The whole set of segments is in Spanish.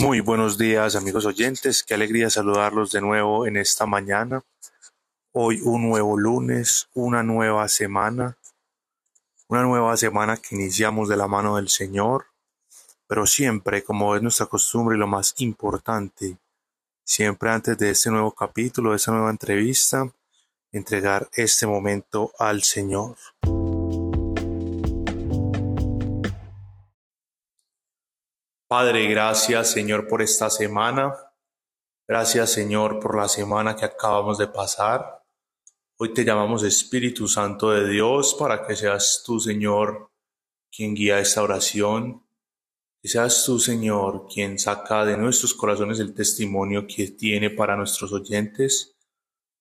Muy buenos días amigos oyentes, qué alegría saludarlos de nuevo en esta mañana. Hoy un nuevo lunes, una nueva semana, una nueva semana que iniciamos de la mano del Señor, pero siempre, como es nuestra costumbre y lo más importante, siempre antes de este nuevo capítulo, de esta nueva entrevista, entregar este momento al Señor. Padre, gracias Señor por esta semana. Gracias Señor por la semana que acabamos de pasar. Hoy te llamamos Espíritu Santo de Dios para que seas tú Señor quien guía esta oración. Que seas tú Señor quien saca de nuestros corazones el testimonio que tiene para nuestros oyentes.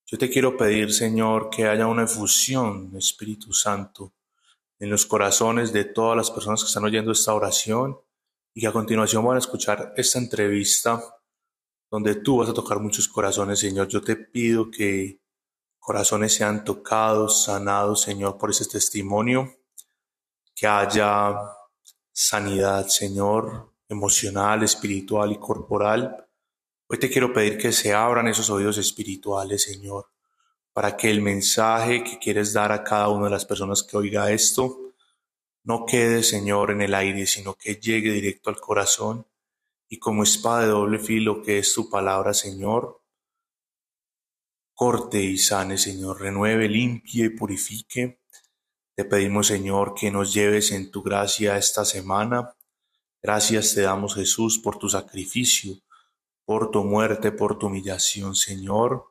Yo te quiero pedir Señor que haya una efusión, Espíritu Santo, en los corazones de todas las personas que están oyendo esta oración y a continuación van a escuchar esta entrevista donde tú vas a tocar muchos corazones, Señor. Yo te pido que corazones sean tocados, sanados, Señor, por ese testimonio, que haya sanidad, Señor, emocional, espiritual y corporal. Hoy te quiero pedir que se abran esos oídos espirituales, Señor, para que el mensaje que quieres dar a cada una de las personas que oiga esto no quede, Señor, en el aire, sino que llegue directo al corazón y como espada de doble filo que es tu palabra, Señor, corte y sane, Señor, renueve, limpie y purifique. Te pedimos, Señor, que nos lleves en tu gracia esta semana. Gracias te damos, Jesús, por tu sacrificio, por tu muerte, por tu humillación, Señor,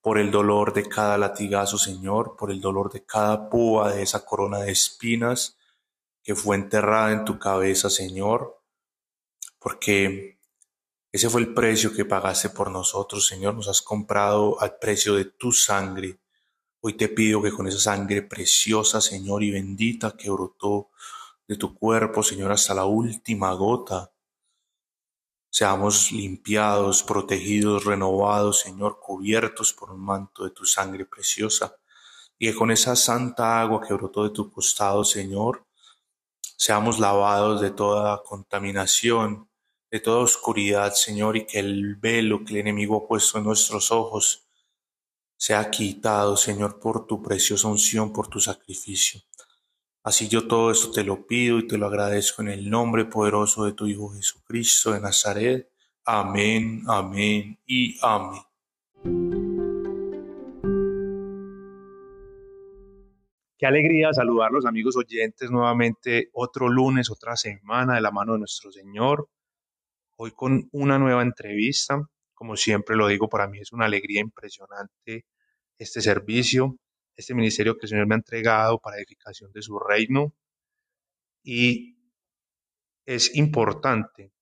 por el dolor de cada latigazo, Señor, por el dolor de cada púa de esa corona de espinas que fue enterrada en tu cabeza, Señor, porque ese fue el precio que pagaste por nosotros, Señor. Nos has comprado al precio de tu sangre. Hoy te pido que con esa sangre preciosa, Señor, y bendita que brotó de tu cuerpo, Señor, hasta la última gota, seamos limpiados, protegidos, renovados, Señor, cubiertos por un manto de tu sangre preciosa. Y que con esa santa agua que brotó de tu costado, Señor, seamos lavados de toda contaminación, de toda oscuridad, Señor, y que el velo que el enemigo ha puesto en nuestros ojos sea quitado, Señor, por tu preciosa unción, por tu sacrificio. Así yo todo esto te lo pido y te lo agradezco en el nombre poderoso de tu Hijo Jesucristo de Nazaret. Amén, amén y amén. Qué alegría saludar los amigos oyentes nuevamente otro lunes, otra semana de la mano de nuestro Señor. Hoy con una nueva entrevista. Como siempre lo digo, para mí es una alegría impresionante este servicio, este ministerio que el Señor me ha entregado para edificación de su reino. Y es importante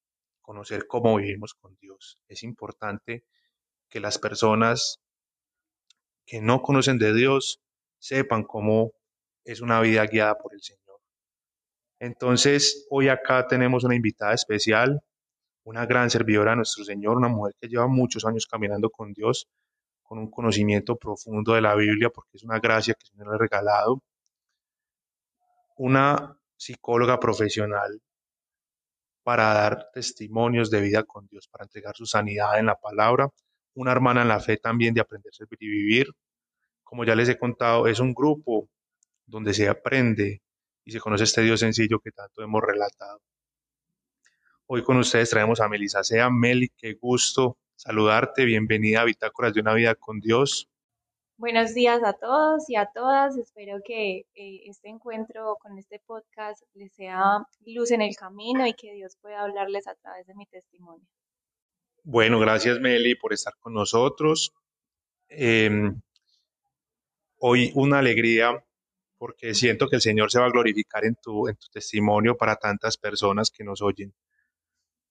conocer cómo vivimos con Dios. Es importante que las personas que no conocen de Dios sepan cómo es una vida guiada por el Señor. Entonces, hoy acá tenemos una invitada especial, una gran servidora de nuestro Señor, una mujer que lleva muchos años caminando con Dios, con un conocimiento profundo de la Biblia, porque es una gracia que el Señor le ha regalado. Una psicóloga profesional para dar testimonios de vida con Dios, para entregar su sanidad en la palabra. Una hermana en la fe también de aprender, servir y vivir. Como ya les he contado, es un grupo donde se aprende y se conoce este Dios sencillo que tanto hemos relatado. Hoy con ustedes traemos a Melissa Sea. Meli, qué gusto saludarte. Bienvenida a Bitácoras de una vida con Dios. Buenos días a todos y a todas. Espero que eh, este encuentro con este podcast les sea luz en el camino y que Dios pueda hablarles a través de mi testimonio. Bueno, gracias Meli por estar con nosotros. Em, hoy una alegría porque siento que el Señor se va a glorificar en tu, en tu testimonio para tantas personas que nos oyen.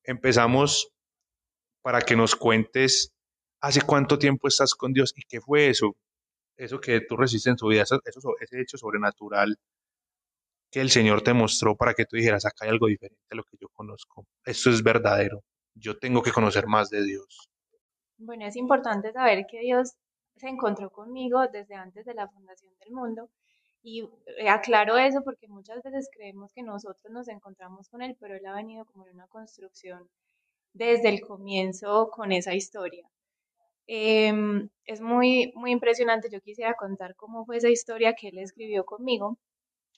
Empezamos para que nos cuentes hace cuánto tiempo estás con Dios y qué fue eso, eso que tú resistes en tu vida, eso, ese hecho sobrenatural que el Señor te mostró para que tú dijeras, acá hay algo diferente a lo que yo conozco. Esto es verdadero. Yo tengo que conocer más de Dios. Bueno, es importante saber que Dios se encontró conmigo desde antes de la fundación del mundo y eh, aclaro eso porque muchas veces creemos que nosotros nos encontramos con Él, pero Él ha venido como en una construcción desde el comienzo con esa historia. Em, es muy, muy impresionante. Yo quisiera contar cómo fue esa historia que él escribió conmigo,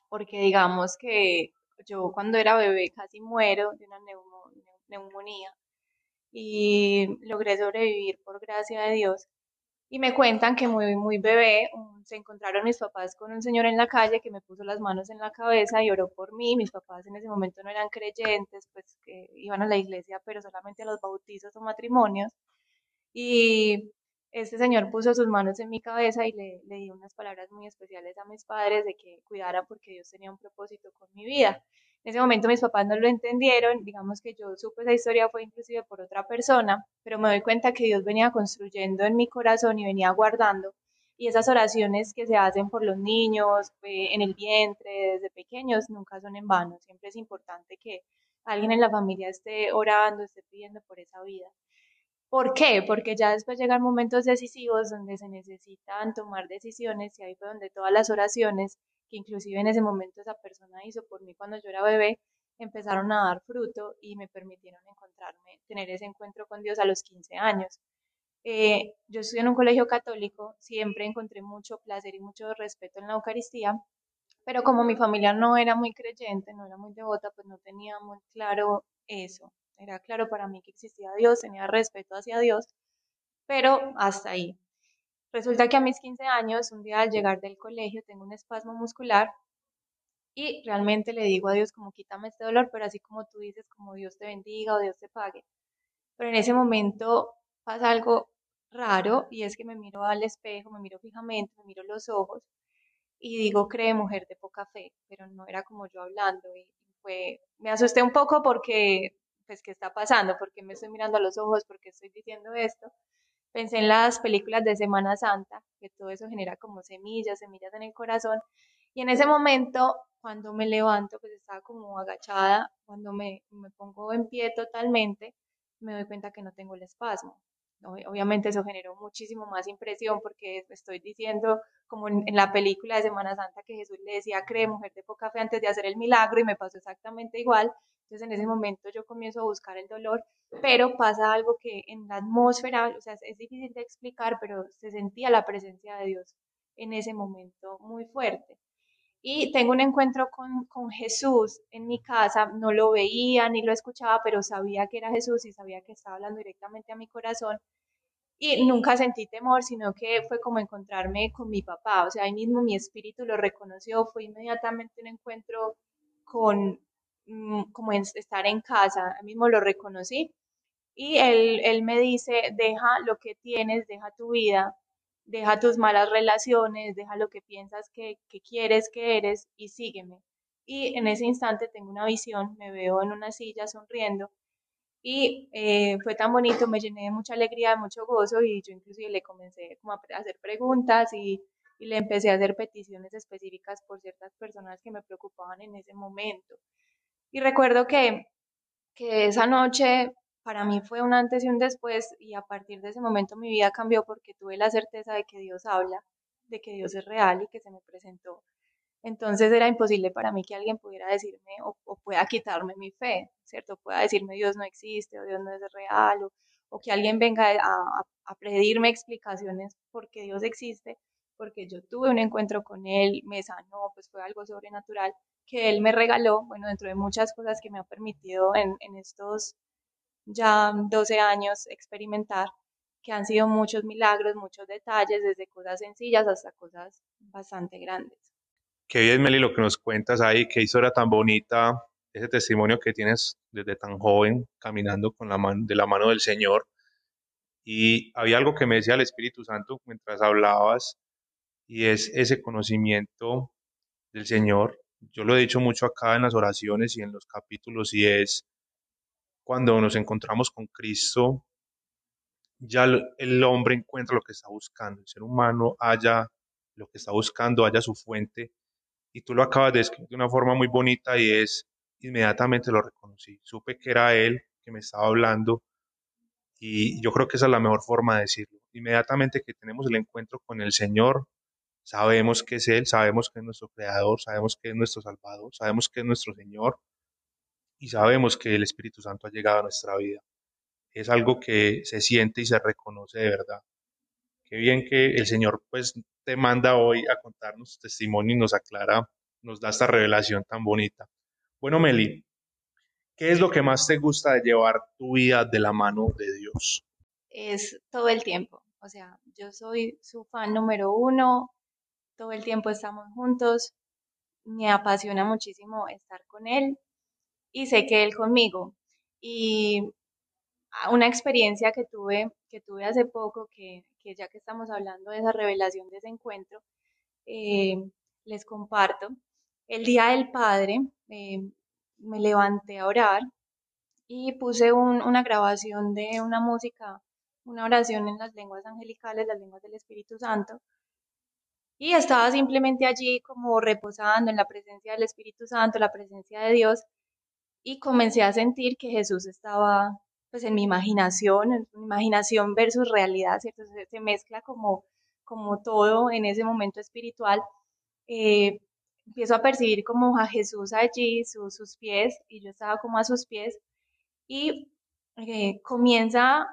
porque digamos que yo cuando era bebé casi muero de una neumonía y logré sobrevivir por gracia de Dios. Y me cuentan que muy, muy bebé se encontraron mis papás con un señor en la calle que me puso las manos en la cabeza y oró por mí. Mis papás en ese momento no eran creyentes, pues que iban a la iglesia, pero solamente a los bautizos o matrimonios. Y este señor puso sus manos en mi cabeza y le, le dio unas palabras muy especiales a mis padres de que cuidara porque Dios tenía un propósito con mi vida. En ese momento mis papás no lo entendieron, digamos que yo supe esa historia fue inclusive por otra persona, pero me doy cuenta que Dios venía construyendo en mi corazón y venía guardando. Y esas oraciones que se hacen por los niños, eh, en el vientre, desde pequeños, nunca son en vano. Siempre es importante que alguien en la familia esté orando, esté pidiendo por esa vida. ¿Por qué? Porque ya después llegan momentos decisivos donde se necesitan tomar decisiones y ahí fue donde todas las oraciones que inclusive en ese momento esa persona hizo por mí cuando yo era bebé, empezaron a dar fruto y me permitieron encontrarme, tener ese encuentro con Dios a los 15 años. Eh, yo estudié en un colegio católico, siempre encontré mucho placer y mucho respeto en la Eucaristía, pero como mi familia no era muy creyente, no era muy devota, pues no tenía muy claro eso. Era claro para mí que existía Dios, tenía respeto hacia Dios, pero hasta ahí. Resulta que a mis 15 años, un día al llegar del colegio, tengo un espasmo muscular y realmente le digo a Dios como quítame este dolor, pero así como tú dices, como Dios te bendiga o Dios te pague. Pero en ese momento pasa algo raro y es que me miro al espejo, me miro fijamente, me miro los ojos y digo, cree mujer de poca fe, pero no era como yo hablando y fue, me asusté un poco porque, pues, ¿qué está pasando? porque me estoy mirando a los ojos? porque estoy diciendo esto? Pensé en las películas de Semana Santa, que todo eso genera como semillas, semillas en el corazón. Y en ese momento, cuando me levanto, pues estaba como agachada, cuando me, me pongo en pie totalmente, me doy cuenta que no tengo el espasmo. Obviamente eso generó muchísimo más impresión porque estoy diciendo, como en, la película de Semana Santa, que Jesús le decía, cree mujer de poca fe antes de hacer el milagro y me pasó exactamente igual. Entonces en ese momento yo comienzo a buscar el dolor, pero pasa algo que en la atmósfera, o sea, es difícil de explicar, pero se sentía la presencia de Dios en ese momento muy fuerte. Y tengo un encuentro con, con Jesús en mi casa, no lo veía ni lo escuchaba, pero sabía que era Jesús y sabía que estaba hablando directamente a mi corazón. Y nunca sentí temor, sino que fue como encontrarme con mi papá. O sea, ahí mismo mi espíritu lo reconoció, fue inmediatamente un encuentro con, Mm, como estar en casa, mismo lo reconocí. Y él, él me dice, deja lo que tienes, deja tu vida, deja tus malas relaciones, deja lo que piensas que, que quieres, que eres y sígueme. Y en ese instante tengo una visión, me veo en una silla sonriendo y eh, fue tan bonito, me llené de mucha alegría, de mucho gozo y yo inclusive le comencé a hacer preguntas y, y le empecé a hacer peticiones específicas por ciertas personas que me preocupaban en ese momento. Y recuerdo que, que esa noche para mí fue un antes y un después y a partir de ese momento mi vida cambió porque tuve la certeza de que Dios habla, de que Dios es real y que se me presentó. Entonces era imposible para mí que alguien pudiera decirme o, pueda quitarme mi fe, ¿cierto? Pueda decirme Dios no existe o Dios no es real o, o que alguien venga a, a, pedirme explicaciones porque Dios existe, porque yo tuve un encuentro con Él, me sanó, pues fue algo sobrenatural que él me regaló, bueno, dentro de muchas cosas que me ha permitido en, en estos ya 12 años experimentar, que han sido muchos milagros, muchos detalles, desde cosas sencillas hasta cosas bastante grandes. Qué bien, Meli, lo que nos cuentas ahí, qué historia tan bonita, ese testimonio que tienes desde tan joven, caminando con la mano, de la mano del Señor. Y había algo que me decía el Espíritu Santo mientras hablabas, y es ese conocimiento del Señor yo lo he dicho mucho acá en las oraciones y en los capítulos, y es cuando nos encontramos con Cristo, ya el hombre encuentra lo que está buscando, el ser humano haya lo que está buscando, haya su fuente, y tú lo acabas de describir de una forma muy bonita y es, inmediatamente lo reconocí, supe que era Él que me estaba hablando, y yo creo que esa es la mejor forma de decirlo. Inmediatamente que tenemos el encuentro con el Señor, Sabemos que es Él, sabemos que es nuestro Creador, sabemos que es nuestro Salvador, sabemos que es nuestro Señor y sabemos que el Espíritu Santo ha llegado a nuestra vida. es algo que se siente y se reconoce de verdad. Qué bien que el Señor pues te manda hoy a contarnos su testimonio y nos aclara, nos da esta revelación tan bonita. Bueno, Meli, ¿qué es lo que más te gusta de llevar tu vida de la mano de Dios? Es todo el tiempo. O sea, yo soy su fan número uno, todo el tiempo estamos juntos, me apasiona muchísimo estar con él y sé que él conmigo. Y una experiencia que tuve, que tuve hace poco, que, ya que estamos hablando de esa revelación, de ese encuentro, eh, les comparto. El Día del Padre eh, me levanté a orar y puse una grabación de una música, una oración en las lenguas angelicales, las lenguas del Espíritu Santo. Y estaba simplemente allí como reposando en la presencia del Espíritu Santo, la presencia de Dios, y comencé a sentir que Jesús estaba pues en mi imaginación, en mi imaginación versus realidad, ¿cierto? Se, mezcla como, como todo en ese momento espiritual. Eh, empiezo a percibir como a Jesús allí, sus pies, y yo estaba como a sus pies, y eh, comienza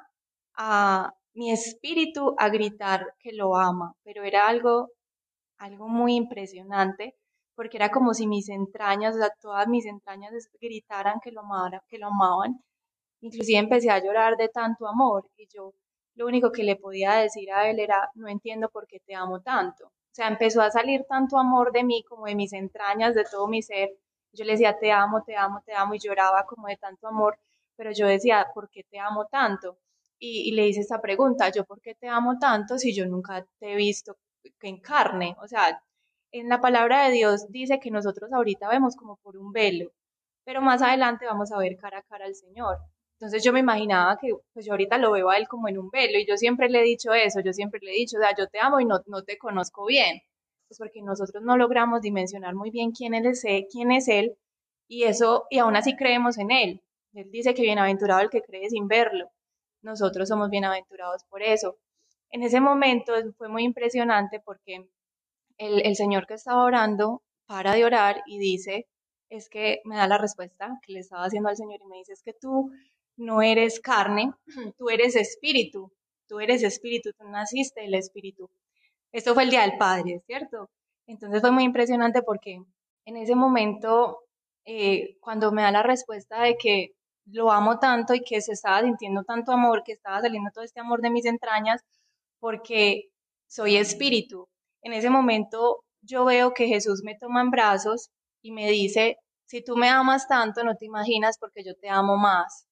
a mi espíritu a gritar que lo ama, pero era algo, algo muy impresionante, porque era como si mis entrañas, o sea, todas mis entrañas gritaran que lo amaran, que lo amaban, Inclusive empecé a llorar de tanto amor y yo lo único que le podía decir a él era, no entiendo por qué te amo tanto. O sea, empezó a salir tanto amor de mí como de mis entrañas, de todo mi ser. Yo le decía, te amo, te amo, te amo y lloraba como de tanto amor, pero yo decía, ¿por qué te amo tanto? Y, le hice esta pregunta, ¿yo por qué te amo tanto si yo nunca te he visto en carne? O sea, en la palabra de Dios dice que nosotros ahorita vemos como por un velo, pero más adelante vamos a ver cara a cara al Señor. Entonces yo me imaginaba que, pues yo ahorita lo veo a él como en un velo y yo siempre le he dicho eso, yo siempre le he dicho, o sea, yo te amo y no, no te conozco bien, pues porque nosotros no logramos dimensionar muy bien quién es, él, quién es él y eso, y aún así creemos en él. Él dice que bienaventurado el que cree sin verlo. Nosotros somos bienaventurados por eso. En ese momento fue muy impresionante porque el, el Señor que estaba orando para de orar y dice, es que me da la respuesta que le estaba haciendo al Señor y me dice, es que tú no eres carne, tú eres espíritu, tú eres espíritu, tú naciste del espíritu. Esto fue el Día del Padre, ¿cierto? Entonces fue muy impresionante porque en ese momento, eh, cuando me da la respuesta de que lo amo tanto y que se estaba sintiendo tanto amor, que estaba saliendo todo este amor de mis entrañas, porque soy espíritu. En ese momento yo veo que Jesús me toma en brazos y me dice, si tú me amas tanto, no te imaginas porque yo te amo más.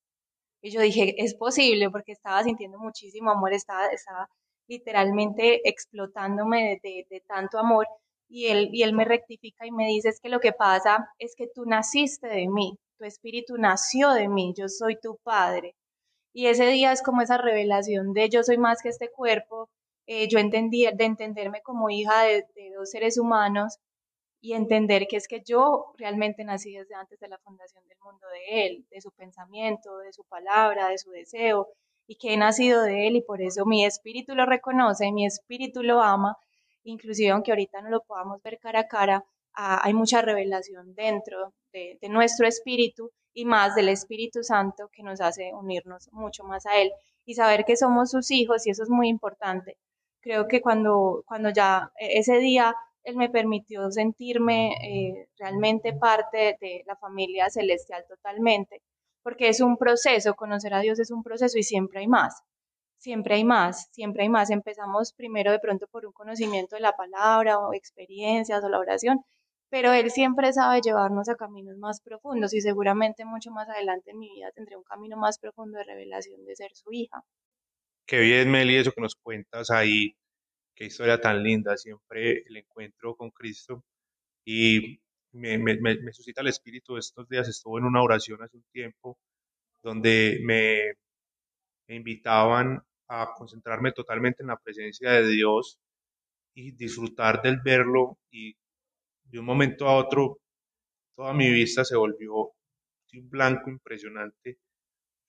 Y yo dije, es posible porque estaba sintiendo muchísimo amor, estaba, estaba literalmente explotándome de, de, tanto amor. Y él, y él me rectifica y me dice, es que lo que pasa es que tú naciste de mí, tu espíritu nació de mí, yo soy tu padre. Y ese día es como esa revelación de yo soy más que este cuerpo, eh, yo entendí, de entenderme como hija de, de dos seres humanos y entender que es que yo realmente nací desde antes de la fundación del mundo de Él, de su pensamiento, de su palabra, de su deseo, y que he nacido de Él y por eso mi espíritu lo reconoce, mi espíritu lo ama, inclusive aunque ahorita no lo podamos ver cara a cara, ah, hay mucha revelación dentro de, de nuestro espíritu y más del Espíritu Santo que nos hace unirnos mucho más a Él y saber que somos sus hijos y eso es muy importante. Creo que cuando, cuando ya e, ese día él me permitió sentirme eh, realmente parte de la familia celestial totalmente, porque es un proceso, conocer a Dios es un proceso y siempre hay más, siempre hay más, siempre hay más. Empezamos primero de pronto por un conocimiento de la palabra o experiencias o la oración, pero Él siempre sabe llevarnos a caminos más profundos y seguramente mucho más adelante en mi vida tendré un camino más profundo de revelación de ser su hija. Qué bien, Meli, eso que nos cuentas ahí qué historia tan linda, siempre el encuentro con Cristo y me, me, suscita el espíritu estos días, estuve en una oración hace un tiempo donde me, me invitaban a concentrarme totalmente en la presencia de Dios y disfrutar del verlo y de un momento a otro toda mi vista se volvió un blanco impresionante,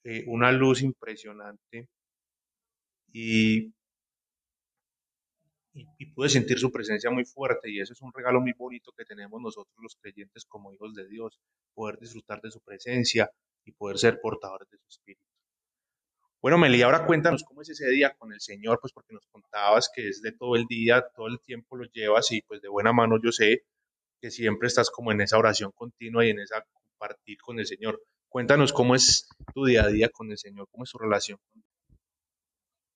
eh, una luz impresionante y y, pude sentir su presencia muy fuerte y eso es un regalo muy bonito que tenemos nosotros los creyentes como hijos de Dios, poder disfrutar de su presencia y poder ser portadores de su espíritu. Bueno, Meli, ahora cuéntanos cómo es ese día con el Señor, pues porque nos contabas que es de todo el día, todo el tiempo lo llevas y pues de buena mano yo sé que siempre estás como en esa oración continua y en esa compartir con el Señor. Cuéntanos cómo es tu día a día con el Señor, cómo es tu relación.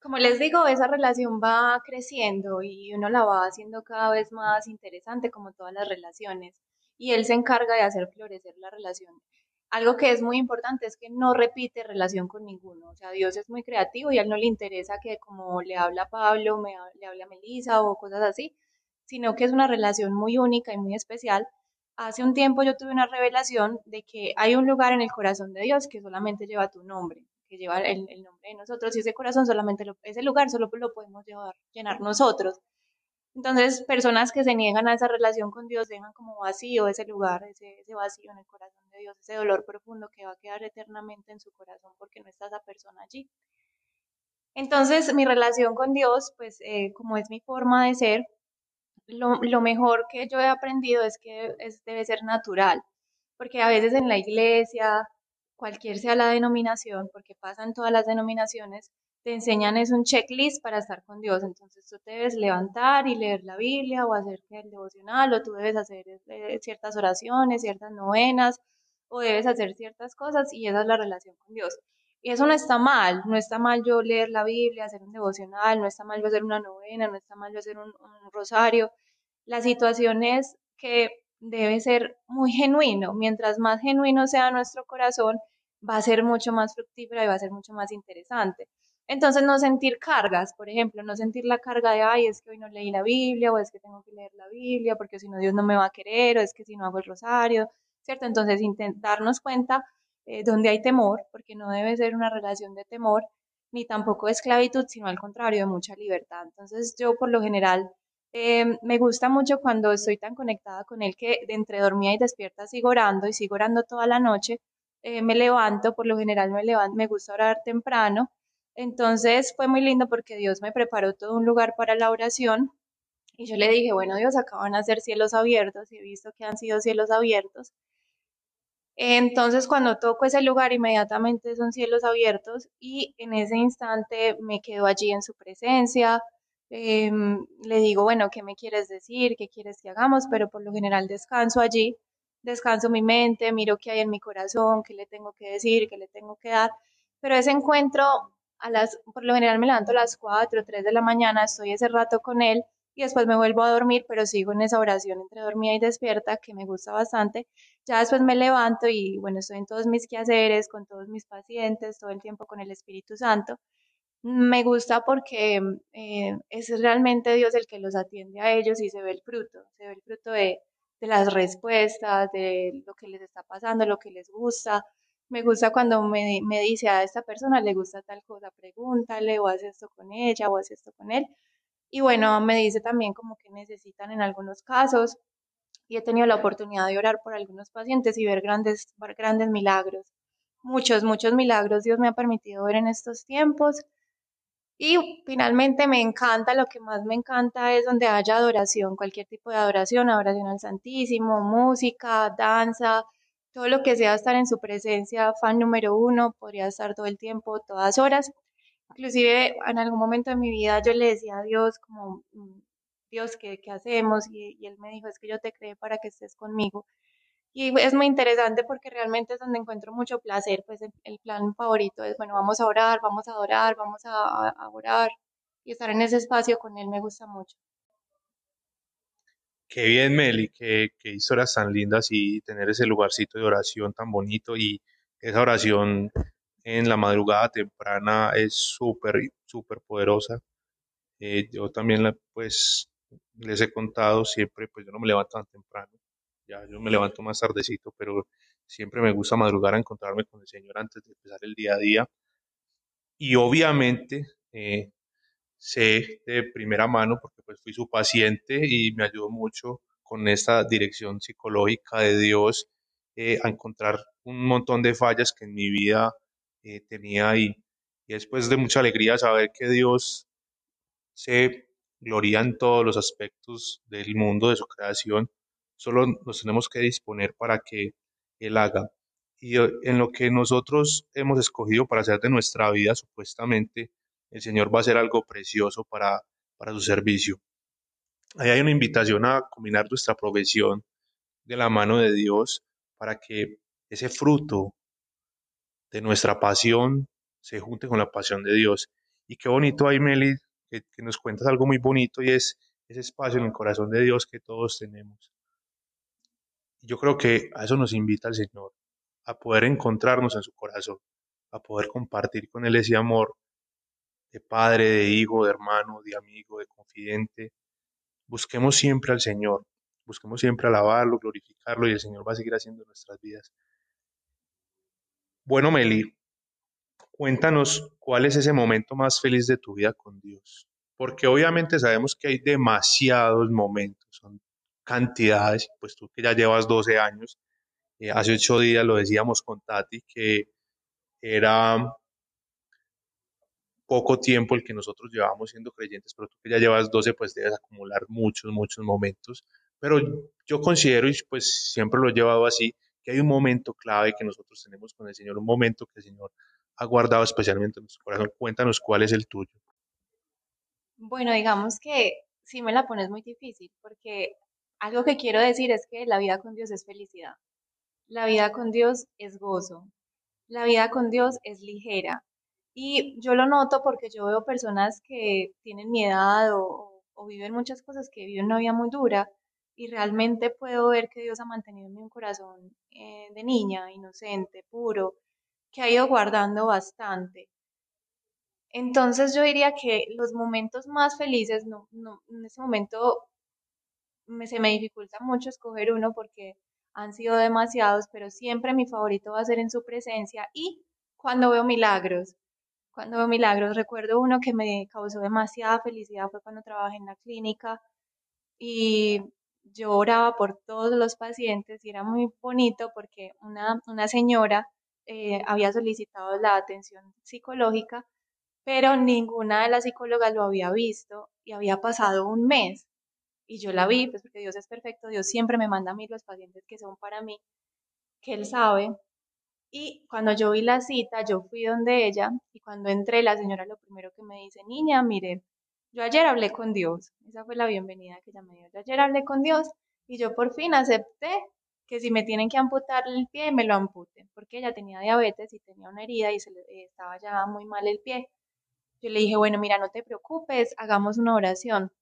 Como les digo, esa relación va creciendo y uno la va haciendo cada vez más interesante como todas las relaciones y Él se encarga de hacer florecer la relación algo que es muy importante es que no repite relación con ninguno. O sea, Dios es muy creativo y a él no le interesa que como le habla Pablo, me, le habla a Melissa o cosas así, sino que es una relación muy única y muy especial. Hace un tiempo yo tuve una revelación de que hay un lugar en el corazón de Dios que solamente lleva tu nombre, que lleva el, nombre de nosotros y ese corazón solamente, ese lugar solo lo podemos llevar, llenar nosotros. Entonces, personas que se niegan a esa relación con Dios dejan como vacío ese lugar, ese, ese, vacío en el corazón de Dios, ese dolor profundo que va a quedar eternamente en su corazón porque no está esa persona allí. Entonces, mi relación con Dios, pues eh, como es mi forma de ser, lo, lo, mejor que yo he aprendido es que es, debe ser natural, porque a veces en la iglesia, cualquier sea la denominación, porque pasan todas las denominaciones, te enseñan es un checklist para estar con Dios. Entonces tú debes levantar y leer la Biblia o hacer el devocional o tú debes hacer eh, ciertas oraciones, ciertas novenas o debes hacer ciertas cosas y esa es la relación con Dios. Y eso no está mal, no está mal yo leer la Biblia, hacer un devocional, no está mal yo hacer una novena, no está mal yo hacer un rosario. La situación es que debe ser muy genuino. Mientras más genuino sea nuestro corazón, va a ser mucho más fructífera y va a ser mucho más interesante. Entonces, no sentir cargas, por ejemplo, no sentir la carga de, ay, es que hoy no leí la Biblia, o es que tengo que leer la Biblia, porque si no Dios no me va a querer, o es que si no hago el rosario, ¿cierto? Entonces, intentarnos cuenta eh, donde hay temor, porque no debe ser una relación de temor, ni tampoco de esclavitud, sino al contrario, de mucha libertad. Entonces, yo por lo general em, me gusta mucho cuando estoy tan conectada con Él que de entre dormía y despierta sigo orando y sigo orando toda la noche. Eh, me levanto, por lo general me levanto, me gusta orar temprano entonces fue muy lindo porque Dios me preparó todo un lugar para la oración y yo le dije, bueno Dios, acaban de ser cielos abiertos y he visto que han sido cielos abiertos. Entonces cuando toco ese lugar inmediatamente son cielos abiertos y en ese instante me quedo allí en su presencia. Em, le digo, bueno, ¿qué me quieres decir? ¿Qué quieres que hagamos? Pero por lo general descanso allí, descanso mi mente, miro qué hay en mi corazón, qué le tengo que decir, qué le tengo que dar. Pero ese encuentro a las, por lo general me levanto a las 4 o 3 de la mañana, estoy ese rato con él y después me vuelvo a dormir, pero sigo en esa oración entre dormida y despierta que me gusta bastante. Ya después me levanto y bueno, estoy en todos mis quehaceres, con todos mis pacientes, todo el tiempo con el Espíritu Santo. Me gusta porque eh, es realmente Dios el que los atiende a ellos y se ve el fruto, se ve el fruto de, de las respuestas, de lo que les está pasando, lo que les gusta, me gusta cuando me, me, dice a esta persona le gusta tal cosa, pregúntale o haz esto con ella o haz esto con él. Y bueno, me dice también como que necesitan en algunos casos y he tenido la oportunidad de orar por algunos pacientes y ver grandes, grandes milagros. Muchos, muchos milagros Dios me ha permitido ver en estos tiempos. Y finalmente me encanta, lo que más me encanta es donde haya adoración, cualquier tipo de adoración, adoración al Santísimo, música, danza, todo lo que sea estar en su presencia, fan número uno, podría estar todo el tiempo, todas horas. Inclusive en algún momento de mi vida yo le decía a Dios como, mm, Dios, ¿qué, qué hacemos? Y, él me dijo, es que yo te creé para que estés conmigo. Y es muy interesante porque realmente es donde encuentro mucho placer, pues el, plan favorito es, bueno, vamos a orar, vamos a adorar, vamos a, a orar y estar en ese espacio con él me gusta mucho. Qué bien, Meli, qué, qué, historias tan lindas y tener ese lugarcito de oración tan bonito y esa oración en la madrugada temprana es súper, súper poderosa. Eh, yo también, la, pues, les he contado siempre, pues yo no me levanto tan temprano, yo me levanto más tardecito, pero siempre me gusta madrugar a encontrarme con el Señor antes de empezar el día a día. Y obviamente, eh, sé de primera mano, porque pues fui su paciente y me ayudó mucho con esta dirección psicológica de Dios eh, a encontrar un montón de fallas que en mi vida eh, tenía ahí. Y después de mucha alegría saber que Dios se gloria en todos los aspectos del mundo, de su creación, solo nos tenemos que disponer para que Él haga. y en lo que nosotros hemos escogido para hacer de nuestra vida, supuestamente, el Señor va a hacer algo precioso para, para su servicio. Ahí hay una invitación a combinar nuestra profesión de la mano de Dios para que ese fruto de nuestra pasión se junte con la pasión de Dios. Y qué bonito ahí, Meli, que, que nos cuentas algo muy bonito y es ese espacio en el corazón de Dios que todos tenemos. Yo creo que a eso nos invita el Señor, a poder encontrarnos en su corazón, a poder compartir con Él ese amor de padre, de hijo, de hermano, de amigo, de confidente. Busquemos siempre al Señor, busquemos siempre alabarlo, glorificarlo y el Señor va a seguir haciendo nuestras vidas. Bueno, Meli, cuéntanos cuál es ese momento más feliz de tu vida con Dios. Porque obviamente sabemos que hay demasiados momentos, cantidades, pues tú que ya llevas 12 años, eh, hace ocho días lo decíamos con Tati, que era poco tiempo el que nosotros llevamos siendo creyentes, pero tú que ya llevas 12, pues debes acumular muchos, muchos momentos. Pero yo considero, y pues siempre lo he llevado así, que hay un momento clave que nosotros tenemos con el Señor, un momento que el Señor ha guardado especialmente en nuestro corazón. Cuéntanos cuál es el tuyo. Bueno, digamos que sí me la pones muy difícil, porque algo que quiero decir es que la vida con Dios es felicidad. La vida con Dios es gozo. La vida con Dios es ligera. Y yo lo noto porque yo veo personas que tienen mi edad o, viven muchas cosas que viven una vida muy dura y realmente puedo ver que Dios ha mantenido en mí corazón eh, de niña, inocente, puro, que ha ido guardando bastante. Entonces yo diría que los momentos más felices, no, no, en ese momento me, se me dificulta mucho escoger uno porque han sido demasiados, pero siempre mi favorito va a ser en su presencia y cuando veo milagros. Cuando veo milagros, recuerdo uno que me causó demasiada felicidad, fue cuando trabajé en la clínica y yo oraba por todos los pacientes y era muy bonito porque una, una señora eh, había solicitado la atención psicológica, pero ninguna de las psicólogas lo había visto y había pasado un mes y yo la vi, pues porque Dios es perfecto, Dios siempre me manda a mí los pacientes que son para mí, que Él sabe. Y cuando yo vi la cita, yo fui donde ella y cuando entré, la señora lo primero que me dice, niña, mire, yo ayer hablé con Dios, esa fue la bienvenida que ella me dio, yo ayer hablé con Dios y yo por fin acepté que si me tienen que amputar el pie, me lo amputen, porque ella tenía diabetes y tenía una herida y se le, estaba ya muy mal el pie. Yo le dije, bueno, mira, no te preocupes, hagamos una oración.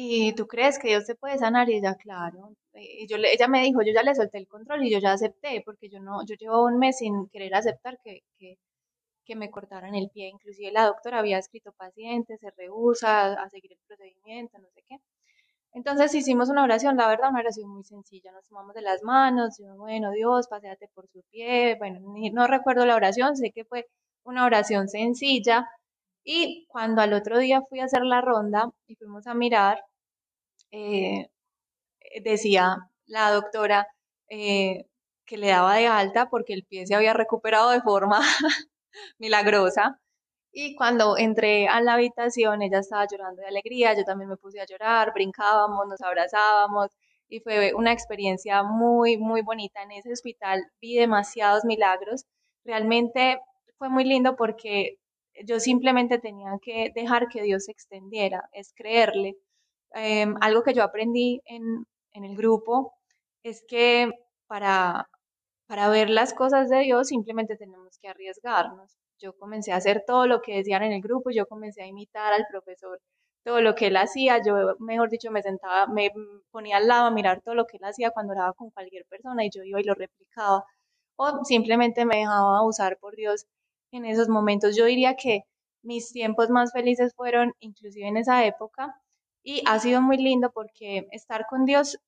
¿Y tú crees que Dios te puede sanar? Y ella, claro. Y yo ella me dijo, yo ya le solté el control y yo ya acepté, porque yo no, yo llevo un mes sin querer aceptar que, que, que me cortaran el pie. Inclusive la doctora había escrito paciente, se rehúsa a seguir el procedimiento, no sé qué. Entonces hicimos una oración, la verdad, una oración muy sencilla. Nos tomamos de las manos, yo, bueno, Dios, paséate por su pie. Bueno, no recuerdo la oración, sé que fue una oración sencilla, y cuando al otro día fui a hacer la ronda y fuimos a mirar, eh, decía la doctora eh, que le daba de alta porque el pie se había recuperado de forma milagrosa. Y cuando entré a la habitación, ella estaba llorando de alegría, yo también me puse a llorar, brincábamos, nos abrazábamos y fue una experiencia muy, muy bonita. En ese hospital vi demasiados milagros. Realmente fue muy lindo porque yo simplemente tenía que dejar que Dios se extendiera, es creerle. Em, algo que yo aprendí en, en, el grupo es que para, para ver las cosas de Dios simplemente tenemos que arriesgarnos. Yo comencé a hacer todo lo que decían en el grupo, yo comencé a imitar al profesor todo lo que él hacía, yo mejor dicho me sentaba, me ponía al lado a mirar todo lo que él hacía cuando oraba con cualquier persona y yo iba y lo replicaba o simplemente me dejaba usar por Dios en esos momentos. Yo diría que mis tiempos más felices fueron inclusive en esa época y ha sido muy lindo porque estar con Dios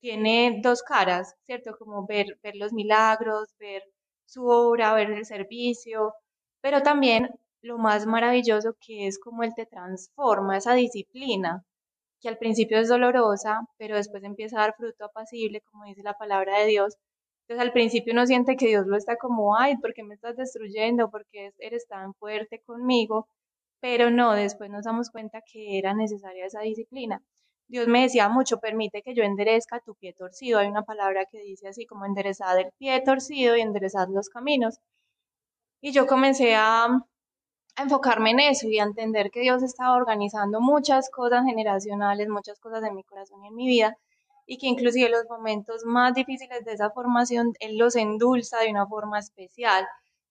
tiene dos caras, ¿cierto? Como ver, ver los milagros, ver su obra, ver el servicio, pero también lo más maravilloso que es como Él te transforma, esa disciplina, que al principio es dolorosa, pero después empieza a dar fruto apacible, como dice la palabra de Dios, entonces al principio uno siente que Dios lo está como, ay, ¿por qué me estás destruyendo? ¿Por qué eres tan fuerte conmigo? Pero no, después nos damos cuenta que era necesaria esa disciplina. Dios me decía mucho, permite que yo enderezca tu pie torcido. Hay una palabra que dice así como enderezar el pie torcido y enderezar los caminos. Y yo comencé a, a enfocarme en eso y a entender que Dios estaba organizando muchas cosas generacionales, muchas cosas en mi corazón y en mi vida, y que inclusive los momentos más difíciles de esa formación, Él los endulza de una forma especial.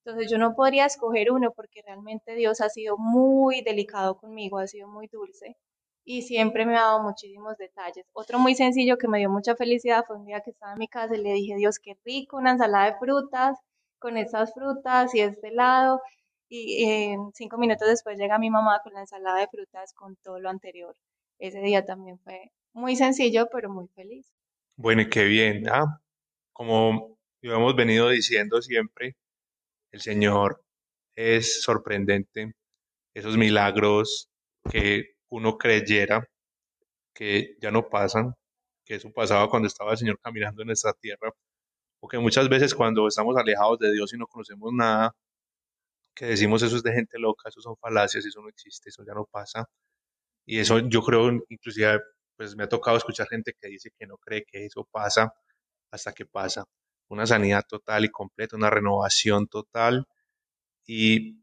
Entonces yo no podría escoger uno porque realmente Dios ha sido muy delicado conmigo, ha sido muy dulce y siempre me ha dado muchísimos detalles. Otro muy sencillo que me dio mucha felicidad fue un día que estaba en mi casa y le dije, Dios, qué rico, una ensalada de frutas con estas frutas y este helado. Y en cinco minutos después llega mi mamá con la ensalada de frutas con todo lo anterior. Ese día también fue muy sencillo, pero muy feliz. Bueno, y qué bien. ¿ah? Como hemos venido diciendo siempre, el Señor es sorprendente. Esos milagros que uno creyera que ya no pasan, que eso pasaba cuando estaba el Señor caminando en esta tierra, o que muchas veces cuando estamos alejados de Dios y no conocemos nada, que decimos eso es de gente loca, eso son falacias, eso no existe, eso ya no pasa. Y eso yo creo, inclusive, pues me ha tocado escuchar gente que dice que no cree que eso pasa hasta que pasa. Una sanidad total y completa, una renovación total. Y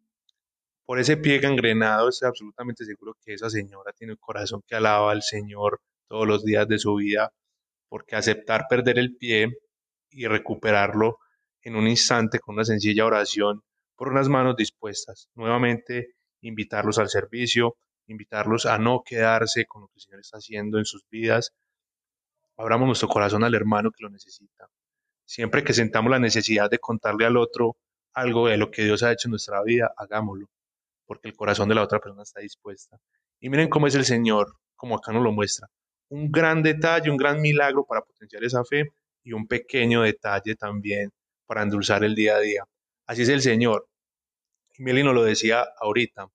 por ese pie gangrenado estoy absolutamente seguro que esa señora tiene un corazón que alaba al Señor todos los días de su vida, porque aceptar perder el pie y recuperarlo en un instante con una sencilla oración por unas manos dispuestas, nuevamente invitarlos al servicio, invitarlos a no quedarse con lo que el Señor está haciendo en sus vidas. Abramos nuestro corazón al hermano que lo necesita. Siempre que sentamos la necesidad de contarle al otro algo de lo que Dios ha hecho en nuestra vida, hagámoslo porque el corazón de la otra persona está dispuesta. Y miren cómo es el Señor, como acá nos lo muestra. Un gran detalle, un gran milagro para potenciar esa fe y un pequeño detalle también para endulzar el día a día. Así es el Señor. Y Meli nos lo decía ahorita,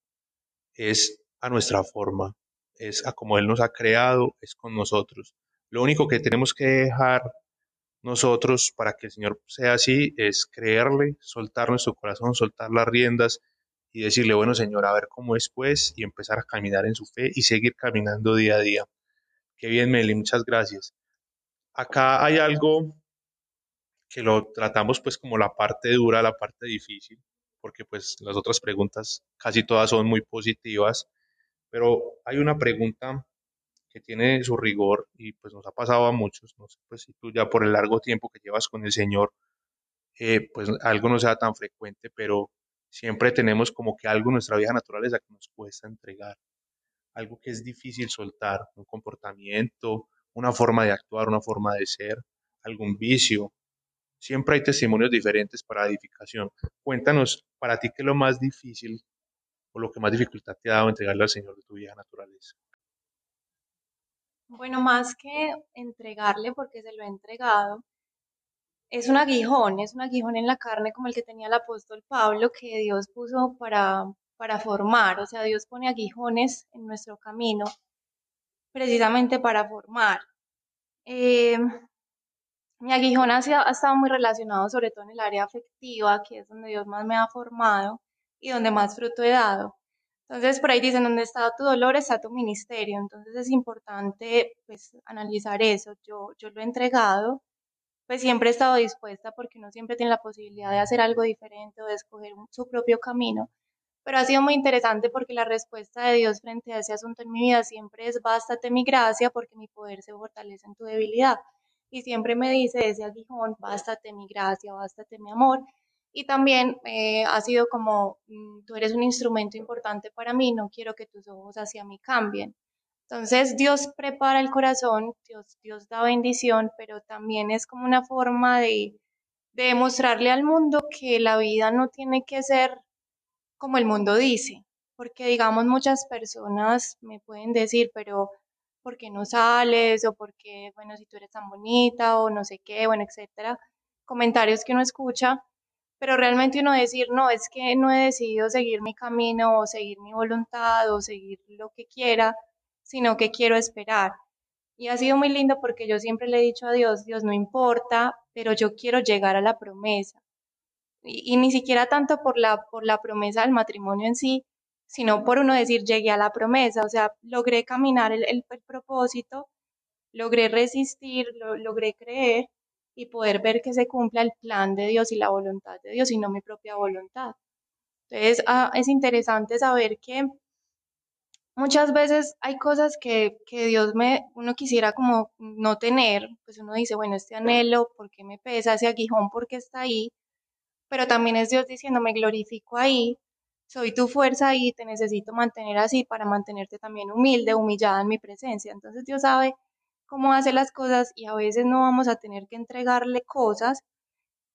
es a nuestra forma, es a como Él nos ha creado, es con nosotros. Lo único que tenemos que dejar nosotros para que el Señor sea así es creerle, soltar nuestro corazón, soltar las riendas y decirle, bueno, Señor, a ver cómo es pues, y empezar a caminar en su fe y seguir caminando día a día. Qué bien, Meli, muchas gracias. Acá hay algo que lo tratamos pues como la parte dura, la parte difícil, porque pues las otras preguntas casi todas son muy positivas, pero hay una pregunta tiene su rigor y pues nos ha pasado a muchos, no sé pues si tú ya por el largo tiempo que llevas con el Señor, eh, pues algo no sea tan frecuente, pero Siempre tenemos como que algo en nuestra vida naturaleza que nos cuesta entregar, algo que es difícil soltar, un comportamiento, una forma de actuar, una forma de ser, algún vicio. Siempre hay testimonios diferentes para edificación. Cuéntanos, para ti, ¿qué es lo más difícil o lo que más dificultad te ha dado entregarle al Señor de tu vida naturaleza? Bueno, más que entregarle, porque se lo he entregado, es un aguijón, es un aguijón en la carne como el que tenía el apóstol Pablo que Dios puso para, para formar, o sea, Dios pone aguijones en nuestro camino precisamente para formar. Eh, mi aguijón ha, ha estado muy relacionado sobre todo en el área afectiva, que es donde Dios más me ha formado y donde más fruto he dado. Entonces, por ahí dicen, donde está tu dolor está tu ministerio. Entonces, es importante pues, analizar eso. Yo, yo lo he entregado pues siempre he estado dispuesta porque uno siempre tiene la posibilidad de hacer algo diferente o de escoger su propio camino. Pero ha sido muy interesante porque la respuesta de Dios frente a ese asunto en mi vida siempre es bástate mi gracia porque mi poder se fortalece en tu debilidad. Y siempre me dice ese aguijón, bástate mi gracia, bástate mi amor. Y también eh, ha sido como, mm, tú eres un instrumento importante para mí, no quiero que tus ojos hacia mí cambien. Entonces Dios prepara el corazón, Dios, Dios da bendición, pero también es como una forma de, de demostrarle al mundo que la vida no tiene que ser como el mundo dice, porque digamos muchas personas me pueden decir, pero ¿por qué no sales? O ¿por qué, bueno, si tú eres tan bonita? O no sé qué, bueno, etcétera. Comentarios que uno escucha, pero realmente uno decir, no, es que no he decidido seguir mi camino o seguir mi voluntad o seguir lo que quiera, sino que quiero esperar. Y ha sido muy lindo porque yo siempre le he dicho a Dios, Dios no importa, pero yo quiero llegar a la promesa. Y, ni siquiera tanto por la, por la promesa del matrimonio en sí, sino por uno decir, llegué a la promesa, o sea, logré caminar el, el, propósito, logré resistir, lo, logré creer y poder ver que se cumpla el plan de Dios y la voluntad de Dios y no mi propia voluntad. Entonces, ah, es interesante saber que muchas veces hay cosas que, que, Dios me, uno quisiera como no tener, pues uno dice, bueno, este anhelo, ¿por qué me pesa? Ese aguijón, ¿por qué está ahí? Pero también es Dios diciendo, me glorifico ahí, soy tu fuerza y te necesito mantener así para mantenerte también humilde, humillada en mi presencia. Entonces Dios sabe cómo hace las cosas y a veces no vamos a tener que entregarle cosas,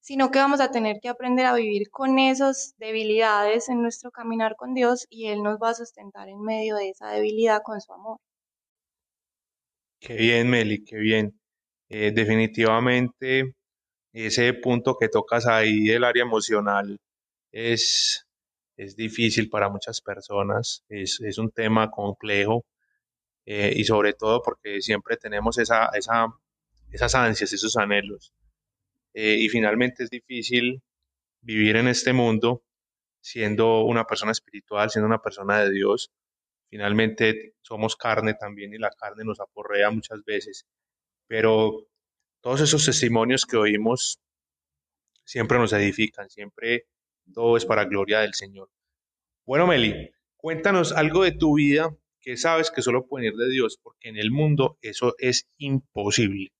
sino que vamos a tener que aprender a vivir con esas debilidades en nuestro caminar con Dios y Él nos va a sustentar en medio de esa debilidad con su amor. Qué bien, Meli, qué bien. Eh, definitivamente ese punto que tocas ahí del área emocional es, es difícil para muchas personas, es, es un tema complejo eh, y sobre todo porque siempre tenemos esa, esa, esas ansias, esos anhelos. Eh, y finalmente es difícil vivir en este mundo siendo una persona espiritual, siendo una persona de Dios. Finalmente somos carne también y la carne nos aporrea muchas veces. Pero todos esos testimonios que oímos siempre nos edifican, siempre todo es para gloria del Señor. Bueno, Meli, cuéntanos algo de tu vida que sabes que solo puede ir de Dios, porque en el mundo eso es imposible.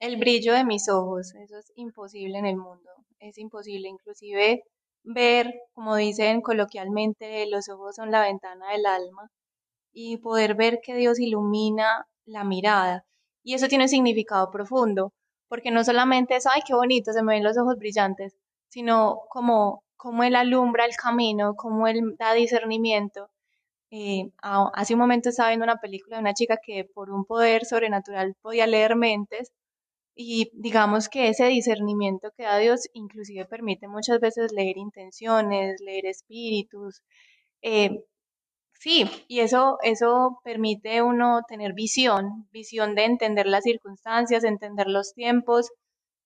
El brillo de mis ojos, eso es imposible en el mundo, es imposible inclusive ver, como dicen coloquialmente, los ojos son la ventana del alma y poder ver que Dios ilumina la mirada. Y eso tiene un significado profundo, porque no solamente es, ay, qué bonito, se me ven los ojos brillantes, sino como, como Él alumbra el camino, como Él da discernimiento. Eh, hace un momento estaba viendo una película de una chica que por un poder sobrenatural podía leer mentes y digamos que ese discernimiento que da Dios inclusive permite muchas veces leer intenciones, leer espíritus. Eh, sí, y eso, eso permite uno tener visión, visión de entender las circunstancias, entender los tiempos,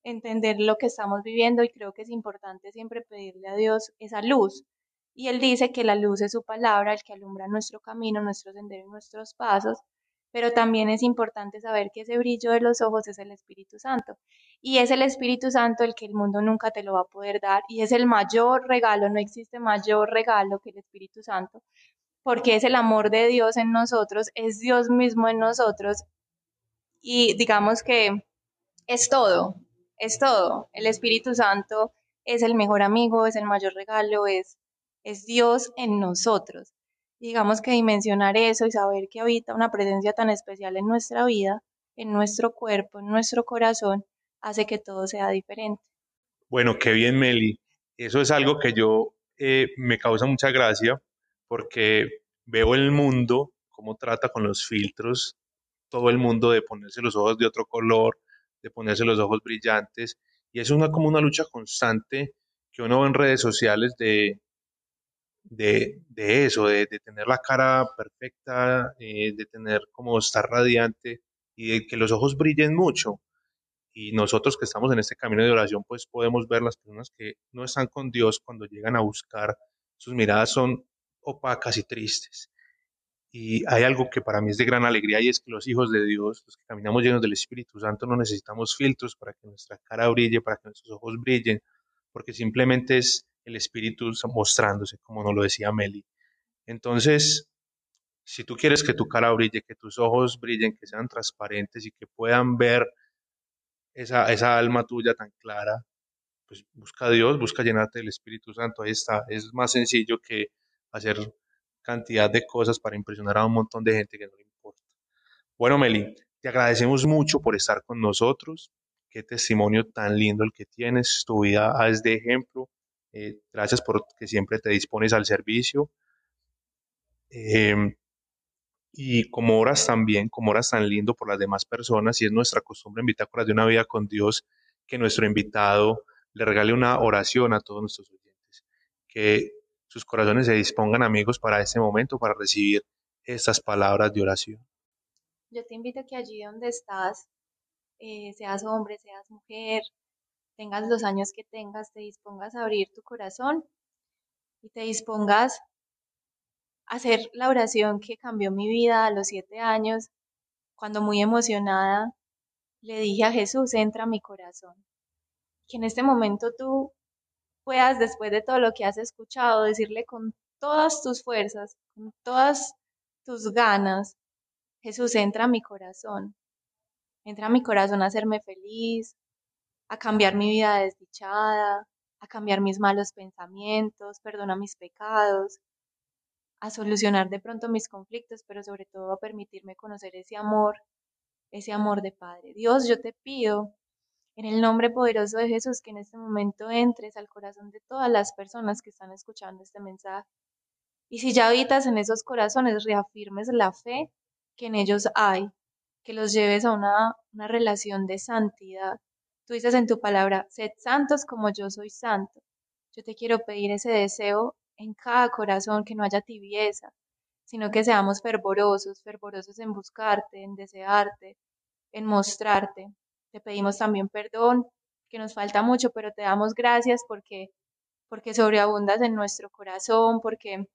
entender lo que estamos viviendo y creo que es importante siempre pedirle a Dios esa luz. Y Él dice que la luz es su palabra, el que alumbra nuestro camino, nuestro sendero y nuestros pasos pero también es importante saber que ese brillo de los ojos es el Espíritu Santo. Y es el Espíritu Santo el que el mundo nunca te lo va a poder dar. Y es el mayor regalo, no existe mayor regalo que el Espíritu Santo, porque es el amor de Dios en nosotros, es Dios mismo en nosotros. Y digamos que es todo, es todo. El Espíritu Santo es el mejor amigo, es el mayor regalo, es, es Dios en nosotros digamos que dimensionar eso y saber que habita una presencia tan especial en nuestra vida, en nuestro cuerpo, en nuestro corazón, hace que todo sea diferente. Bueno, qué bien, Meli. Eso es algo que yo eh, me causa mucha gracia porque veo el mundo, cómo trata con los filtros, todo el mundo de ponerse los ojos de otro color, de ponerse los ojos brillantes, y es una, como una lucha constante que uno ve en redes sociales de, de, eso, de, tener la cara perfecta, eh, de tener como estar radiante y de que los ojos brillen mucho. Y nosotros que estamos en este camino de oración, pues podemos ver las personas que no están con Dios cuando llegan a buscar, sus miradas son opacas y tristes. Y hay algo que para mí es de gran alegría y es que los hijos de Dios, los que caminamos llenos del Espíritu Santo, no necesitamos filtros para que nuestra cara brille, para que nuestros ojos brillen, porque simplemente es el espíritu mostrándose, como nos lo decía Meli. Entonces, si tú quieres que tu cara brille, que tus ojos brillen, que sean transparentes y que puedan ver esa, esa alma tuya tan clara, pues busca a Dios, busca llenarte del Espíritu Santo. Ahí está. Es más sencillo que hacer cantidad de cosas para impresionar a un montón de gente que no le importa. Bueno, Meli, te agradecemos mucho por estar con nosotros. Qué testimonio tan lindo el que tienes. Tu vida es de ejemplo eh, gracias por que siempre te dispones al servicio. Em, y como oras también, como oras tan lindo por las demás personas, y es nuestra costumbre en Bitácoras de una vida con Dios, que nuestro invitado le regale una oración a todos nuestros oyentes, que sus corazones se dispongan, amigos, para este momento, para recibir estas palabras de oración. Yo te invito a que allí donde estás, eh, seas hombre, seas mujer, tengas los años que tengas, te dispongas a abrir tu corazón y te dispongas a hacer la oración que cambió mi vida a los siete años, cuando muy emocionada le dije a Jesús, entra a mi corazón. Que en este momento tú puedas, después de todo lo que has escuchado, decirle con todas tus fuerzas, con todas tus ganas, Jesús, entra a mi corazón. Entra a mi corazón a hacerme feliz, a cambiar mi vida desdichada, a cambiar mis malos pensamientos, perdona mis pecados, a solucionar de pronto mis conflictos, pero sobre todo a permitirme conocer ese amor, ese amor de Padre. Dios, yo te pido en el nombre poderoso de Jesús que en este momento entres al corazón de todas las personas que están escuchando este mensaje. Y si ya habitas en esos corazones, reafirmes la fe que en ellos hay, que los lleves a una, una relación de santidad. Tú dices en tu palabra, sed santos como yo soy santo. Yo te quiero pedir ese deseo en cada corazón, que no haya tibieza, sino que seamos fervorosos, fervorosos en buscarte, en desearte, en mostrarte. Te pedimos también perdón, que nos falta mucho, pero te damos gracias porque porque sobreabundas en nuestro corazón, porque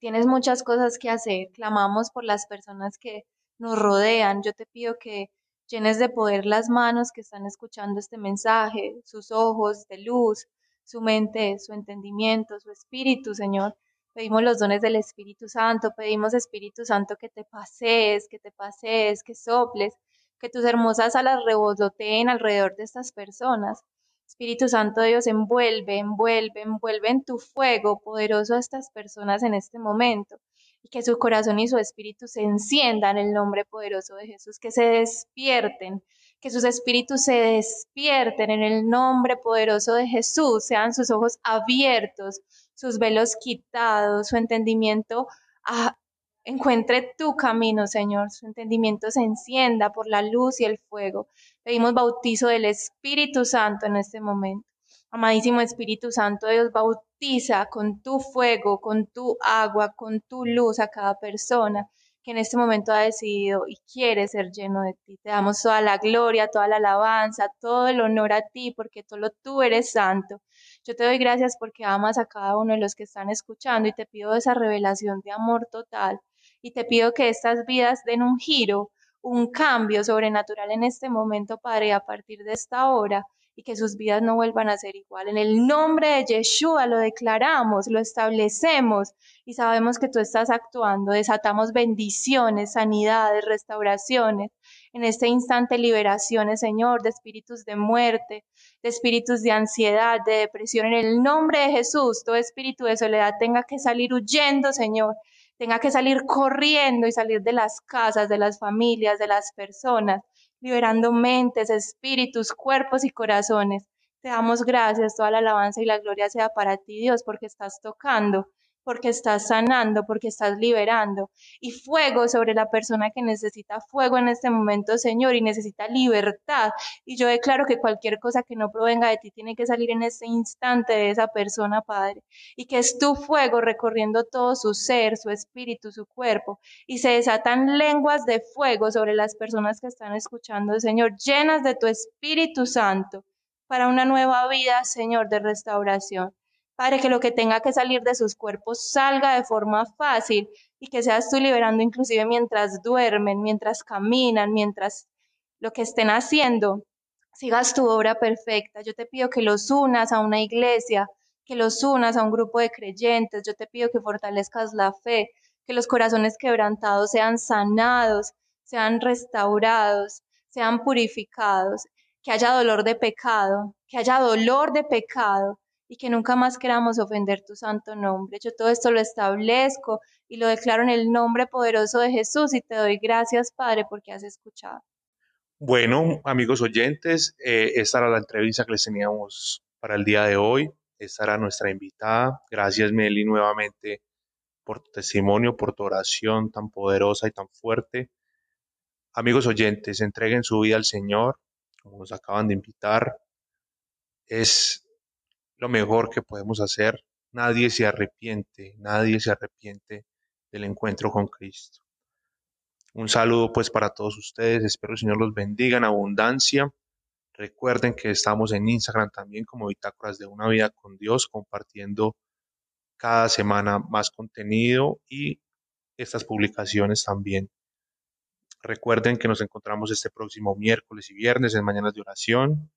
tienes muchas cosas que hacer. Clamamos por las personas que nos rodean. Yo te pido que llenes de poder las manos que están escuchando este mensaje, sus ojos de luz, su mente, su entendimiento, su espíritu, Señor. Pedimos los dones del Espíritu Santo, pedimos Espíritu Santo que te pasees, que te pasees, que soples, que tus hermosas alas revoloteen alrededor de estas personas. Espíritu Santo Dios, envuelve, envuelve, envuelve en tu fuego poderoso a estas personas en este momento y que su corazón y su espíritu se enciendan en el nombre poderoso de Jesús, que se despierten, que sus espíritus se despierten en el nombre poderoso de Jesús, sean sus ojos abiertos, sus velos quitados, su entendimiento a, encuentre tu camino, Señor, su entendimiento se encienda por la luz y el fuego. Pedimos bautizo del Espíritu Santo en este momento. Amadísimo Espíritu Santo, Dios bautiza con tu fuego, con tu agua, con tu luz a cada persona que en este momento ha decidido y quiere ser lleno de ti. Te damos toda la gloria, toda la alabanza, todo el honor a ti, porque solo tú eres santo. Yo te doy gracias porque amas a cada uno de los que están escuchando y te pido esa revelación de amor total. Y te pido que estas vidas den un giro, un cambio sobrenatural en este momento, Padre, a partir de esta hora y que sus vidas no vuelvan a ser igual. En el nombre de Yeshua lo declaramos, lo establecemos y sabemos que tú estás actuando. Desatamos bendiciones, sanidades, restauraciones. En este instante liberaciones, Señor, de espíritus de muerte, de espíritus de ansiedad, de depresión. En el nombre de Jesús, todo espíritu de soledad tenga que salir huyendo, Señor tenga que salir corriendo y salir de las casas, de las familias, de las personas, liberando mentes, espíritus, cuerpos y corazones. Te damos gracias, toda la alabanza y la gloria sea para ti, Dios, porque estás tocando, porque estás sanando, porque estás liberando. Y fuego sobre la persona que necesita fuego en este momento, Señor, y necesita libertad. Y yo declaro que cualquier cosa que no provenga de ti tiene que salir en este instante de esa persona, Padre. Y que es tu fuego recorriendo todo su ser, su espíritu, su cuerpo. Y se desatan lenguas de fuego sobre las personas que están escuchando, Señor, llenas de tu Espíritu Santo para una nueva vida, Señor, de restauración. Padre, que lo que tenga que salir de sus cuerpos salga de forma fácil y que seas tú liberando inclusive mientras duermen, mientras caminan, mientras lo que estén haciendo, sigas tu obra perfecta. Yo te pido que los unas a una iglesia, que los unas a un grupo de creyentes. Yo te pido que fortalezcas la fe, que los corazones quebrantados sean sanados, sean restaurados, sean purificados, que haya dolor de pecado, que haya dolor de pecado y que nunca más queramos ofender tu santo nombre. Yo todo esto lo establezco y lo declaro en el nombre poderoso de Jesús y te doy gracias, Padre, porque has escuchado. Bueno, amigos oyentes, eh, esta era la entrevista que les teníamos para el día de hoy. Esta era nuestra invitada. Gracias, Meli, nuevamente por tu testimonio, por tu oración tan poderosa y tan fuerte. Amigos oyentes, entreguen su vida al Señor, como nos acaban de invitar. Es lo mejor que podemos hacer. Nadie se arrepiente, nadie se arrepiente del encuentro con Cristo. Un saludo pues para todos ustedes, espero el Señor los bendiga en abundancia. Recuerden que estamos en Instagram también como Bitácoras de una vida con Dios, compartiendo cada semana más contenido y estas publicaciones también. Recuerden que nos encontramos este próximo miércoles y viernes en Mañanas de Oración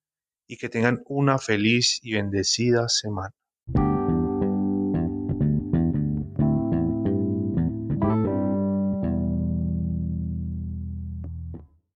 y que tengan una feliz y bendecida semana.